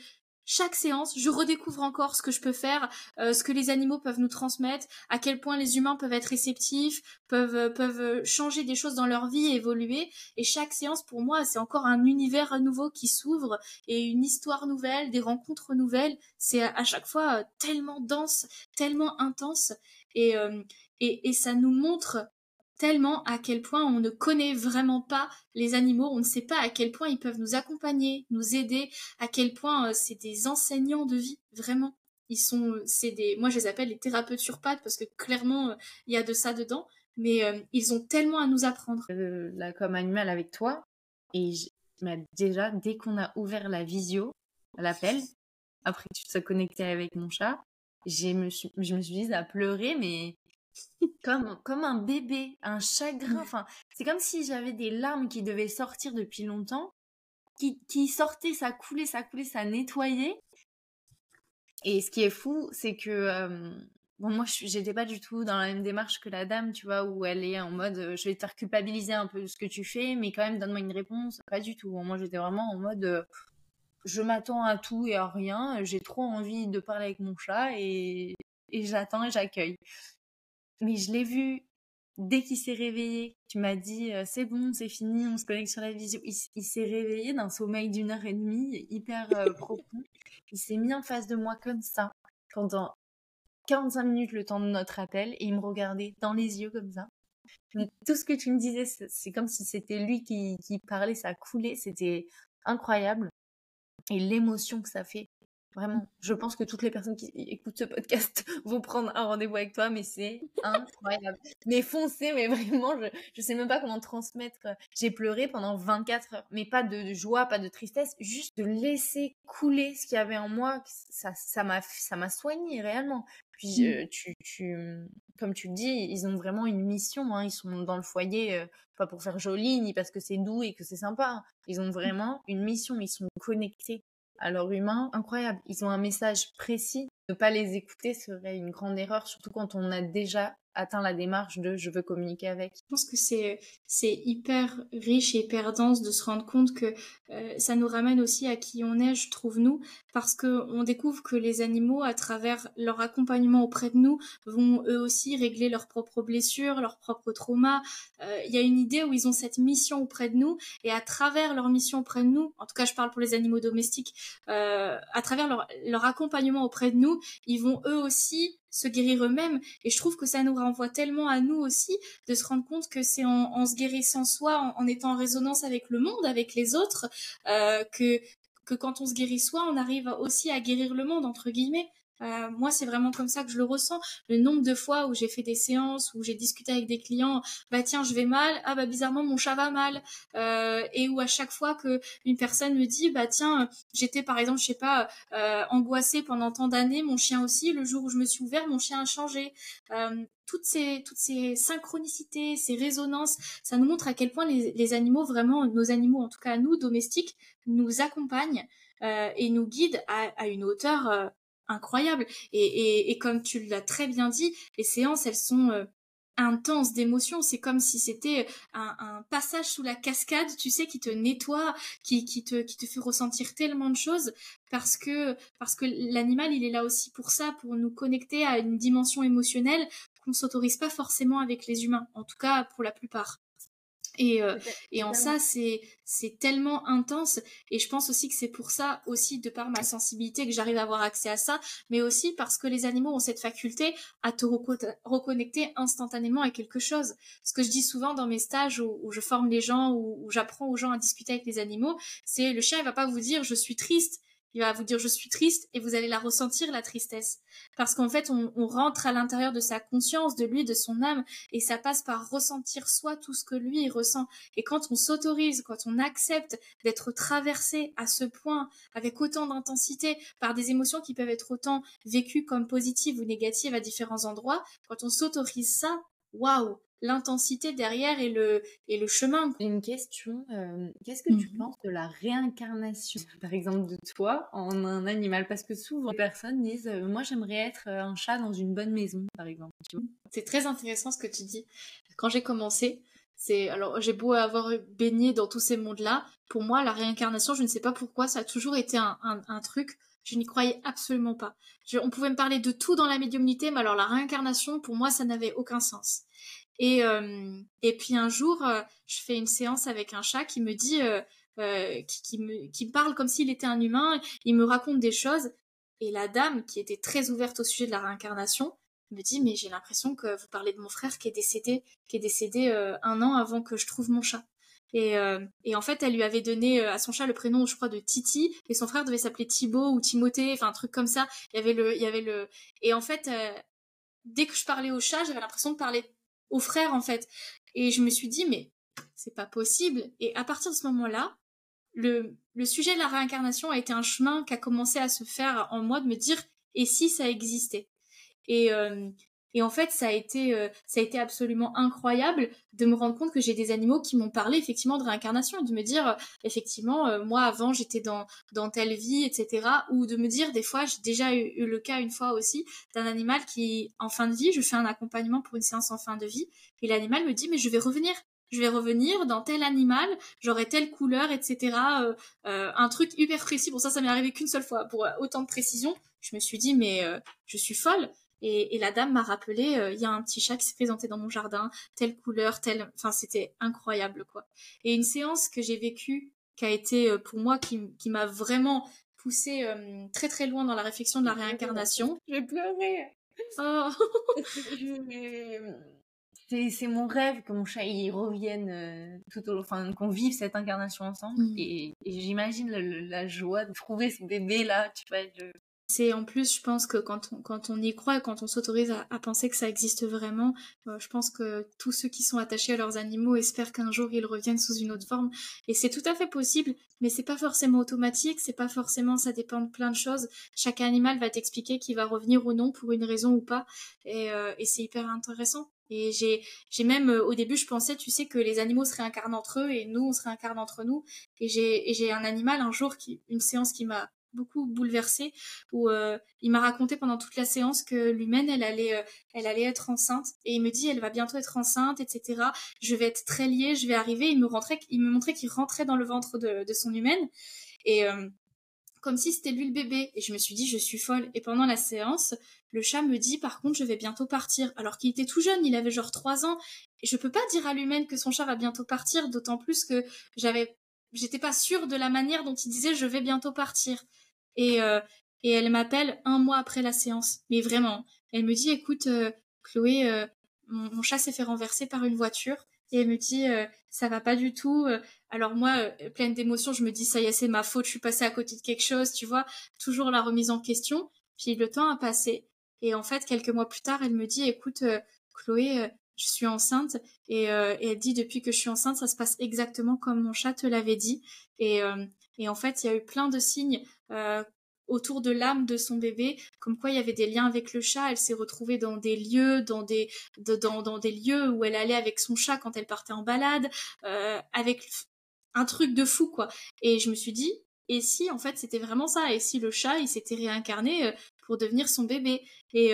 chaque séance, je redécouvre encore ce que je peux faire, euh, ce que les animaux peuvent nous transmettre, à quel point les humains peuvent être réceptifs, peuvent euh, peuvent euh, changer des choses dans leur vie, évoluer. Et chaque séance, pour moi, c'est encore un univers nouveau qui s'ouvre et une histoire nouvelle, des rencontres nouvelles. C'est à chaque fois tellement dense, tellement intense, et et, et ça nous montre tellement à quel point on ne connaît vraiment pas les animaux, on ne sait pas à quel point ils peuvent nous accompagner, nous aider, à quel point euh, c'est des enseignants de vie, vraiment. Ils sont, c'est des, moi je les appelle les thérapeutes sur pattes parce que clairement euh, il y a de ça dedans, mais euh, ils ont tellement à nous apprendre. comme animal avec toi, et déjà dès qu'on a ouvert la visio, l'appel, après que tu te sois connecté avec mon chat, je me suis mise à pleurer, mais comme, comme un bébé, un chagrin. Enfin, c'est comme si j'avais des larmes qui devaient sortir depuis longtemps, qui, qui sortaient, ça coulait, ça coulait, ça nettoyait. Et ce qui est fou, c'est que euh, bon, moi, j'étais pas du tout dans la même démarche que la dame, tu vois, où elle est en mode, euh, je vais te faire culpabiliser un peu de ce que tu fais, mais quand même, donne-moi une réponse. Pas du tout. Moi, j'étais vraiment en mode, euh, je m'attends à tout et à rien. J'ai trop envie de parler avec mon chat et, et j'attends et j'accueille. Mais je l'ai vu dès qu'il s'est réveillé. Tu m'as dit, c'est bon, c'est fini, on se connecte sur la visio. Il, s'est réveillé d'un sommeil d'une heure et demie, hyper profond. Il s'est mis en face de moi comme ça, pendant 45 minutes le temps de notre appel, et il me regardait dans les yeux comme ça. tout ce que tu me disais, c'est comme si c'était lui qui, qui parlait, ça coulait, c'était incroyable. Et l'émotion que ça fait, Vraiment, je pense que toutes les personnes qui écoutent ce podcast vont prendre un rendez-vous avec toi, mais c'est incroyable. mais foncez, mais vraiment, je, je sais même pas comment transmettre. J'ai pleuré pendant 24 heures, mais pas de, joie, pas de tristesse, juste de laisser couler ce qu'il y avait en moi. Ça, ça m'a, ça m'a soigné réellement. Puis mmh. tu, tu, comme tu le dis, ils ont vraiment une mission. Hein. Ils sont dans le foyer, euh, pas pour faire joli, ni parce que c'est doux et que c'est sympa. Ils ont vraiment une mission. Ils sont connectés alors humain, incroyable. Ils ont un message précis. Ne pas les écouter serait une grande erreur, surtout quand on a déjà atteint la démarche de je veux communiquer avec. Je pense que c'est hyper riche et hyper dense de se rendre compte que euh, ça nous ramène aussi à qui on est, je trouve nous, parce que on découvre que les animaux, à travers leur accompagnement auprès de nous, vont eux aussi régler leurs propres blessures, leurs propres traumas. Euh, il y a une idée où ils ont cette mission auprès de nous, et à travers leur mission auprès de nous, en tout cas je parle pour les animaux domestiques, euh, à travers leur accompagnement auprès de nous, ils vont eux aussi se guérir eux-mêmes. Et je trouve que ça nous renvoie tellement à nous aussi de se rendre compte que c'est en, se guérissant soi, en, étant en résonance avec le monde, avec les autres, euh, que que quand on se guérit soi, on arrive aussi à guérir le monde entre guillemets. Euh, moi, c'est vraiment comme ça que je le ressens. Le nombre de fois où j'ai fait des séances, où j'ai discuté avec des clients, bah tiens, je vais mal, ah bah bizarrement mon chat va mal, euh, et où à chaque fois que une personne me dit, bah tiens, j'étais par exemple, je sais pas, euh, angoissée pendant tant d'années, mon chien aussi, le jour où je me suis ouvert, mon chien a changé. Euh, toutes ces toutes ces synchronicités, ces résonances, ça nous montre à quel point les, les animaux, vraiment nos animaux, en tout cas nous domestiques, nous accompagnent. Euh, et nous guident à, à une hauteur euh, incroyable. Et, et, comme tu l'as très bien dit, les séances, elles sont euh, intenses d'émotions. C'est comme si c'était un, passage sous la cascade, tu sais, qui te nettoie, qui, qui, te, qui te fait ressentir tellement de choses parce que, parce que l'animal, il est là aussi pour ça, pour nous connecter à une dimension émotionnelle qu'on s'autorise pas forcément avec les humains, en tout cas pour la plupart. Et, euh, et en ça, c'est c'est tellement intense. Et je pense aussi que c'est pour ça, aussi de par ma sensibilité, que j'arrive à avoir accès à ça, mais aussi parce que les animaux ont cette faculté à te reconnecter instantanément à quelque chose. Ce que je dis souvent dans mes stages où, je forme les gens, où, j'apprends aux gens à discuter avec les animaux, c'est le chien, il va pas vous dire je suis triste, il va vous dire je suis triste et vous allez la ressentir la tristesse. Parce qu'en fait on, rentre à l'intérieur de sa conscience de lui de son âme et ça passe par ressentir soi tout ce que lui ressent. Et quand on s'autorise quand on accepte d'être traversé à ce point avec autant d'intensité par des émotions qui peuvent être autant vécues comme positives ou négatives à différents endroits quand on s'autorise ça waouh l'intensité derrière et le, et le chemin. Une question, euh, qu'est-ce que tu mhm. penses de la réincarnation, par exemple, de toi en un animal? Parce que souvent, les personnes disent, euh, moi j'aimerais être euh, un chat dans une bonne maison, par exemple. C'est très intéressant ce que tu dis. Quand j'ai commencé, c'est alors j'ai beau avoir baigné dans tous ces mondes-là, pour moi la réincarnation, je ne sais pas pourquoi, ça a toujours été un, un, truc je n'y croyais absolument pas. on pouvait me parler de tout dans la médiumnité, mais alors la réincarnation, pour moi, ça n'avait aucun sens. Et, euh, et puis un jour, euh, je fais une séance avec un chat qui me dit, euh, qui, qui, me, qui parle comme s'il était un humain, il me raconte des choses. Et la dame, qui était très ouverte au sujet de la réincarnation, me dit mais j'ai l'impression que vous parlez de mon frère qui est décédé, qui est décédé un an avant que je trouve mon chat. Et, et, en fait, elle lui avait donné à son chat le prénom, je crois, de Titi, et son frère devait s'appeler Thibaut ou Timothée, enfin un truc comme ça. Il y avait le, il y avait le, et en fait, dès que je parlais au chat, j'avais l'impression de parler aux frères en fait. Et je me suis dit mais c'est pas possible. Et à partir de ce moment-là, le, le sujet de la réincarnation a été un chemin qui a commencé à se faire en moi de me dire et si ça existait? Et, euh, et en fait, ça a été, euh, ça a été absolument incroyable de me rendre compte que j'ai des animaux qui m'ont parlé effectivement de réincarnation, de me dire euh, effectivement, euh, moi avant j'étais dans dans telle vie, etc. Ou de me dire des fois, j'ai déjà eu, le cas une fois aussi d'un animal qui en fin de vie, je fais un accompagnement pour une séance en fin de vie, et l'animal me dit mais je vais revenir, je vais revenir dans tel animal, j'aurai telle couleur, etc. un truc hyper précis. Pour ça, ça m'est arrivé qu'une seule fois. Pour autant de précision, je me suis dit, mais je suis folle. Et, la dame m'a rappelé, euh, il y a un petit chat qui s'est présenté dans mon jardin, telle couleur, telle... Enfin, c'était incroyable, quoi. Et une séance que j'ai vécue, qui a été euh, pour moi, qui, qui m'a vraiment poussé euh, très très loin dans la réflexion de la réincarnation. J'ai pleuré. Oh. c'est mon rêve que mon chat il revienne tout au enfin qu'on vive cette incarnation ensemble mm. et, j'imagine la joie de trouver ce bébé là tu vois c'est en plus, je pense que quand on, quand on y croit, quand on s'autorise à, penser que ça existe vraiment, euh, je pense que tous ceux qui sont attachés à leurs animaux espèrent qu'un jour ils reviennent sous une autre forme. Et c'est tout à fait possible, mais c'est pas forcément automatique, c'est pas forcément, ça dépend de plein de choses. Chaque animal va t'expliquer qu'il va revenir ou non pour une raison ou pas. Et, euh, et c'est hyper intéressant. Et j'ai, j'ai même, euh, au début, je pensais, tu sais, que les animaux se réincarnent entre eux et nous, on se réincarne entre nous. Et j'ai, et j'ai un animal un jour qui, une séance qui m'a beaucoup bouleversée où euh, il m'a raconté pendant toute la séance que l'humaine elle allait euh, elle allait être enceinte. Et il me dit elle va bientôt être enceinte etc je vais être très liée je vais arriver. Il me montrait qu'il rentrait dans le ventre de, son humaine. Et euh, comme si c'était lui le bébé. Et je me suis dit je suis folle. Et pendant la séance le chat me dit par contre je vais bientôt partir. Alors qu'il était tout jeune il avait genre trois ans. Et je peux pas dire à l'humaine que son chat va bientôt partir d'autant plus que j'avais j'étais pas sûre de la manière dont il disait je vais bientôt partir et, euh, et elle m'appelle un mois après la séance. Mais vraiment, elle me dit, écoute, euh, Chloé, euh, mon, chat s'est fait renverser par une voiture. Et elle me dit, ça va pas du tout. Alors moi, pleine d'émotions, je me dis, ça y est, c'est ma faute, je suis passée à côté de quelque chose, tu vois. Toujours la remise en question. Puis le temps a passé. Et en fait, quelques mois plus tard, elle me dit, écoute, Chloé, je suis enceinte et, et, elle dit depuis que je suis enceinte ça se passe exactement comme mon chat te l'avait dit et, et en fait il y a eu plein de signes euh, autour de l'âme de son bébé, comme quoi il y avait des liens avec le chat. Elle s'est retrouvée dans des lieux, dans des dans, dans des lieux où elle allait avec son chat quand elle partait en balade, euh, avec un truc de fou quoi. Et je me suis dit, et si en fait c'était vraiment ça, et si le chat il s'était réincarné euh, pour devenir son bébé. Et,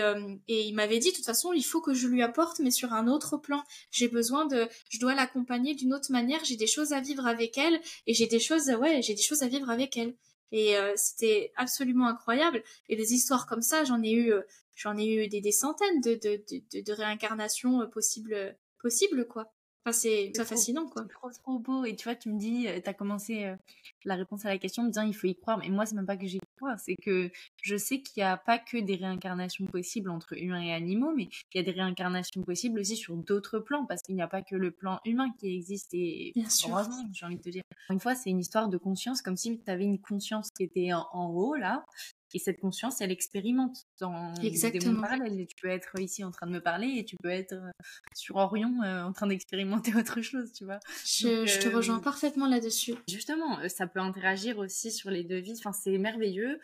et il m'avait dit, de toute façon, il faut que je lui apporte, mais sur un autre plan. J'ai besoin de, je dois l'accompagner d'une autre manière. J'ai des choses à vivre avec elle, et j'ai des choses, ouais, j'ai des choses à vivre avec elle. Et euh, c'était absolument incroyable. Et des histoires comme ça, j'en ai eu, euh, j'en ai eu des, des centaines de, de, de, de réincarnations euh, possibles, possibles, quoi. Enfin, c'est fascinant, quoi. C'est trop, trop beau. Et tu vois, tu me dis, tu as commencé la réponse à la question en me disant, il faut y croire. Mais moi, c'est même pas que j'y crois. C'est que je sais qu'il n'y a pas que des réincarnations possibles entre humains et animaux, mais il y a des réincarnations possibles aussi sur d'autres plans, parce qu'il n'y a pas que le plan humain qui existe. Et Bien sûr. heureusement, j'ai envie de te dire. Une fois, c'est une histoire de conscience, comme si tu avais une conscience qui était en haut, là, et cette conscience, elle expérimente dans Exactement. des mondes parallèles. Tu peux être ici en train de me parler et tu peux être euh, sur Orion euh, en train d'expérimenter autre chose, tu vois. Je, te rejoins euh, parfaitement là-dessus. Justement, ça peut interagir aussi sur les devis. Enfin, c'est merveilleux.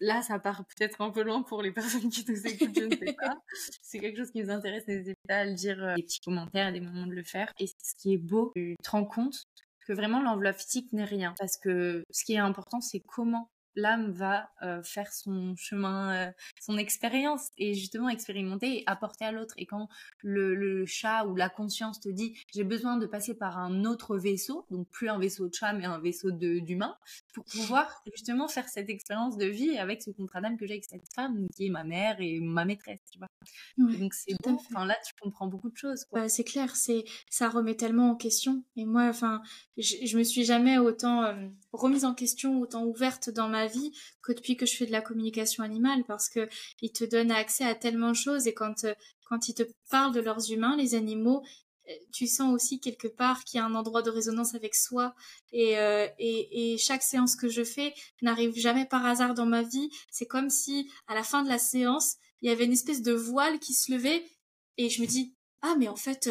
Là, ça part peut-être un peu loin pour les personnes qui nous écoutent, je ne sais pas. C'est quelque chose qui nous intéresse, n'hésitez pas à le dire, des petits commentaires, des moments de le faire. Et ce qui est beau, tu te rends compte que vraiment l'enveloppe physique n'est rien. Parce que ce qui est important, c'est comment l'âme va euh, faire son chemin, euh, son expérience et justement expérimenter et apporter à l'autre. Et quand le, chat ou la conscience te dit j'ai besoin de passer par un autre vaisseau, donc plus un vaisseau de chat mais un vaisseau d'humain, pour pouvoir justement faire cette expérience de vie avec ce contrat d'âme que j'ai avec cette femme qui est ma mère et ma maîtresse, tu vois. donc c'est bon. Enfin là tu comprends beaucoup de choses. Bah, c'est clair, c'est ça remet tellement en question. Et moi, enfin, je, me suis jamais autant euh, remise en question, autant ouverte dans ma que depuis que je fais de la communication animale parce que ils te donnent accès à tellement de choses et quand euh, quand ils te parlent de leurs humains, les animaux, euh, tu sens aussi quelque part qu'il y a un endroit de résonance avec soi et, euh, et, et, chaque séance que je fais n'arrive jamais par hasard dans ma vie. C'est comme si à la fin de la séance, il y avait une espèce de voile qui se levait et je me dis ah mais en fait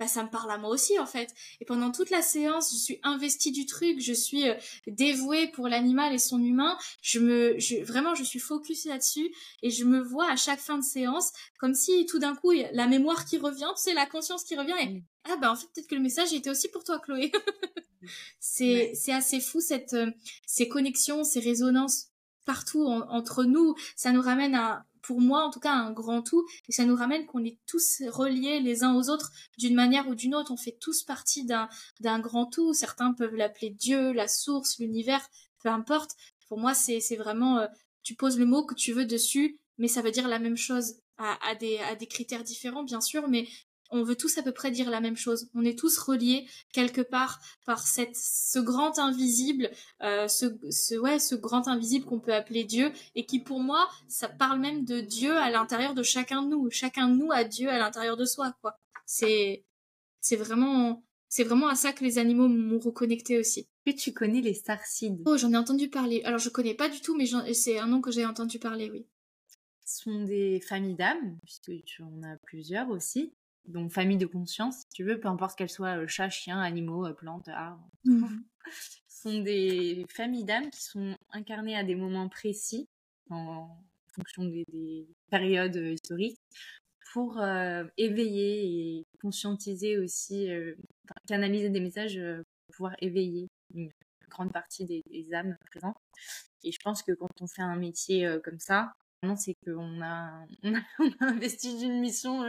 bah, ça me parle à moi aussi en fait. Et pendant toute la séance, je suis investie du truc, je suis euh, dévouée pour l'animal et son humain. Je me, je, vraiment, je suis focus là-dessus et je me vois à chaque fin de séance comme si tout d'un coup la mémoire qui revient, tu sais, la conscience qui revient et ah bah en fait peut-être que le message était aussi pour toi, Chloé. c'est c'est assez fou cette euh, ces connexions, ces résonances partout entre nous. Ça nous ramène à pour moi en tout cas un grand tout. Et ça nous ramène qu'on est tous reliés les uns aux autres d'une manière ou d'une autre. On fait tous partie d'un d'un grand tout. Certains peuvent l'appeler Dieu la source l'univers peu importe. Pour moi c'est c'est vraiment euh, tu poses le mot que tu veux dessus mais ça veut dire la même chose à, à, des, à des critères différents bien sûr. Mais on veut tous à peu près dire la même chose. On est tous reliés quelque part par cette, ce grand invisible, euh, ce, ce, ouais, ce grand invisible qu'on peut appeler Dieu, et qui pour moi, ça parle même de Dieu à l'intérieur de chacun de nous. Chacun de nous a Dieu à l'intérieur de soi, quoi. C'est, c'est vraiment, c'est vraiment à ça que les animaux m'ont reconnecté aussi. Et tu connais les starcides Oh, j'en ai entendu parler. Alors, je connais pas du tout, mais c'est un nom que j'ai entendu parler, oui. Ce sont des familles d'âmes, puisque tu en as plusieurs aussi, donc famille de conscience, si tu veux, peu importe qu'elle soit euh, chat, chien, animaux, euh, plantes, arbres, mmh. sont des familles d'âmes qui sont incarnées à des moments précis en fonction des, périodes euh, historiques pour éveiller et conscientiser aussi, canaliser des messages pour pouvoir éveiller une grande partie des, âmes présentes. Et je pense que quand on fait un métier comme ça, c'est qu'on a, on a, investi d'une mission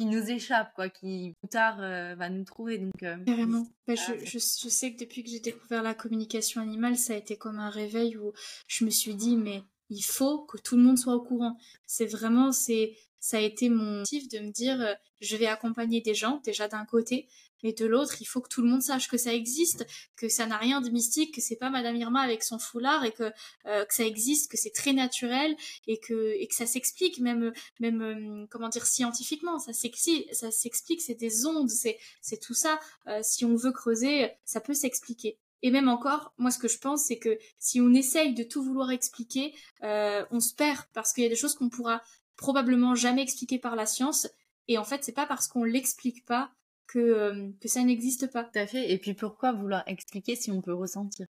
qui nous échappe, quoi, qui plus tard euh, va nous trouver. Donc, euh, Carrément. Bah, je, je, sais que depuis que j'ai découvert la communication animale, ça a été comme un réveil où je me suis dit, mais il faut que tout le monde soit au courant. C'est vraiment, c'est, ça a été mon motif de me dire, euh, je vais accompagner des gens, déjà d'un côté, mais de l'autre, il faut que tout le monde sache que ça existe, que ça n'a rien de mystique, que c'est pas Madame Irma avec son foulard et que, euh, que ça existe, que c'est très naturel et que, et que ça s'explique même, même euh, comment dire scientifiquement, ça s'explique, ça s'explique, c'est des ondes, c'est, c'est tout ça. Euh, si on veut creuser, ça peut s'expliquer. Et même encore, moi ce que je pense, c'est que si on essaye de tout vouloir expliquer, on se perd parce qu'il y a des choses qu'on pourra probablement jamais expliquer par la science. Et en fait, c'est pas parce qu'on l'explique pas que, euh, que ça n'existe pas. Tout à fait. Et puis pourquoi vouloir expliquer si on peut ressentir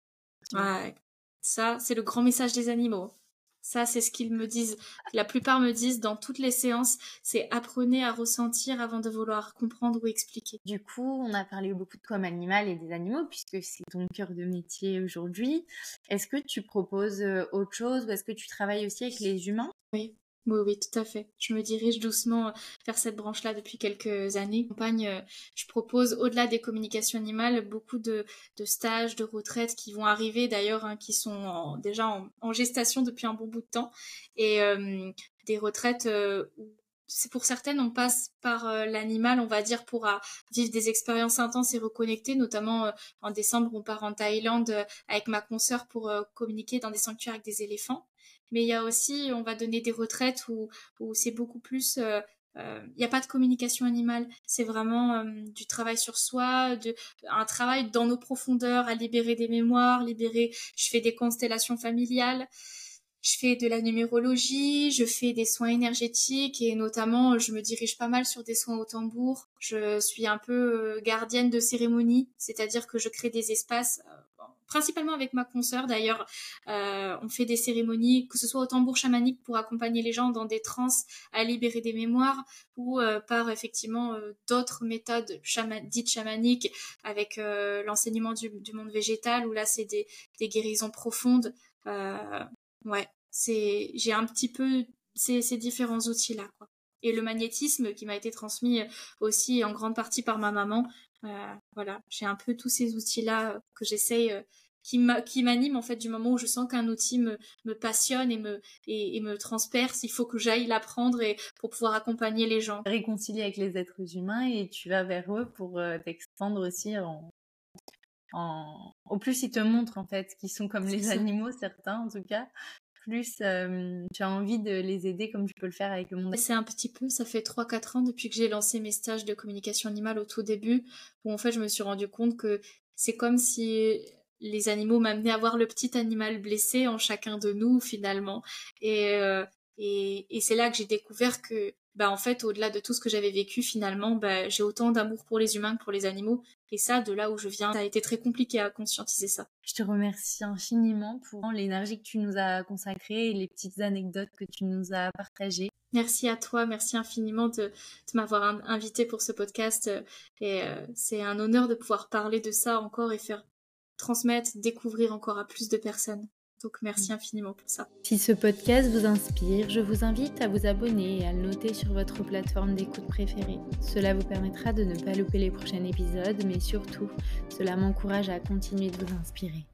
Ouais. Ça, c'est le grand message des animaux. Ça, c'est ce qu'ils me disent. La plupart me disent dans toutes les séances, c'est apprenez à ressentir avant de vouloir comprendre ou expliquer. Du coup, on a parlé beaucoup de comme animal et des animaux puisque c'est ton cœur de métier aujourd'hui. Est-ce que tu proposes euh, autre chose ou est-ce que tu travailles aussi avec les humains? Oui. Oui, oui, tout à fait. Je me dirige doucement vers cette branche-là depuis quelques années. Campagne, euh, je propose, au-delà des communications animales, beaucoup de, stages, de retraites qui vont arriver d'ailleurs, hein, qui sont déjà en, gestation depuis un bon bout de temps. Et euh, des retraites euh, où pour certaines, on passe par euh, l'animal, on va dire, pour euh, vivre des expériences intenses et reconnectées. Notamment, euh, en décembre, on part en Thaïlande avec ma consoeur pour communiquer dans des sanctuaires avec des éléphants. Mais il y a aussi, on va donner des retraites où, où c'est beaucoup plus... Il n'y a pas de communication animale, c'est vraiment du travail sur soi, de, un travail dans nos profondeurs, à libérer des mémoires, libérer. Je fais des constellations familiales je fais de la numérologie, je fais des soins énergétiques et notamment je me dirige pas mal sur des soins au tambour. Je suis un peu euh, gardienne de cérémonie, c'est-à-dire que je crée des espaces euh, principalement avec ma consoeur d'ailleurs, euh, on fait des cérémonies, que ce soit au tambour chamanique pour accompagner les gens dans des trans à libérer des mémoires, ou par effectivement d'autres méthodes dites chamaniques avec l'enseignement du, monde végétal, où là c'est des, guérisons profondes. ouais, c'est j'ai un petit peu ces, différents outils là et le magnétisme qui m'a été transmis aussi en grande partie par ma maman euh, voilà. J'ai un peu tous ces outils là euh, que j'essaye euh, qui m'animent en fait du moment où je sens qu'un outil me, me passionne et me et, me transperce il faut que j'aille l'apprendre et pour pouvoir accompagner les gens. Réconcilier avec les êtres humains et tu vas vers eux pour t'expandre aussi en, en... Au plus, ils te montrent en fait qu'ils sont comme les animaux, certains en tout cas, plus tu as envie de les aider comme tu peux le faire avec le monde. C'est un petit peu, ça fait 3-4 ans depuis que j'ai lancé mes stages de communication animale au tout début, où en fait je me suis rendu compte que c'est comme si les animaux m'amenaient à voir le petit animal blessé en chacun de nous finalement. Et, et, et c'est là que j'ai découvert que bah en fait au-delà de tout ce que j'avais vécu finalement bah, j'ai autant d'amour pour les humains que pour les animaux. Et ça de là où je viens ça a été très compliqué à conscientiser ça. Je te remercie infiniment pour l'énergie que tu nous as consacrée et les petites anecdotes que tu nous as partagées. Merci à toi merci infiniment de, de m'avoir invité pour ce podcast. Et euh, c'est un honneur de pouvoir parler de ça encore et faire transmettre découvrir encore à plus de personnes donc merci infiniment pour ça. Si ce podcast vous inspire, je vous invite à vous abonner et à le noter sur votre plateforme d'écoute préférée. Cela vous permettra de ne pas louper les prochains épisodes, mais surtout, cela m'encourage à continuer de vous inspirer.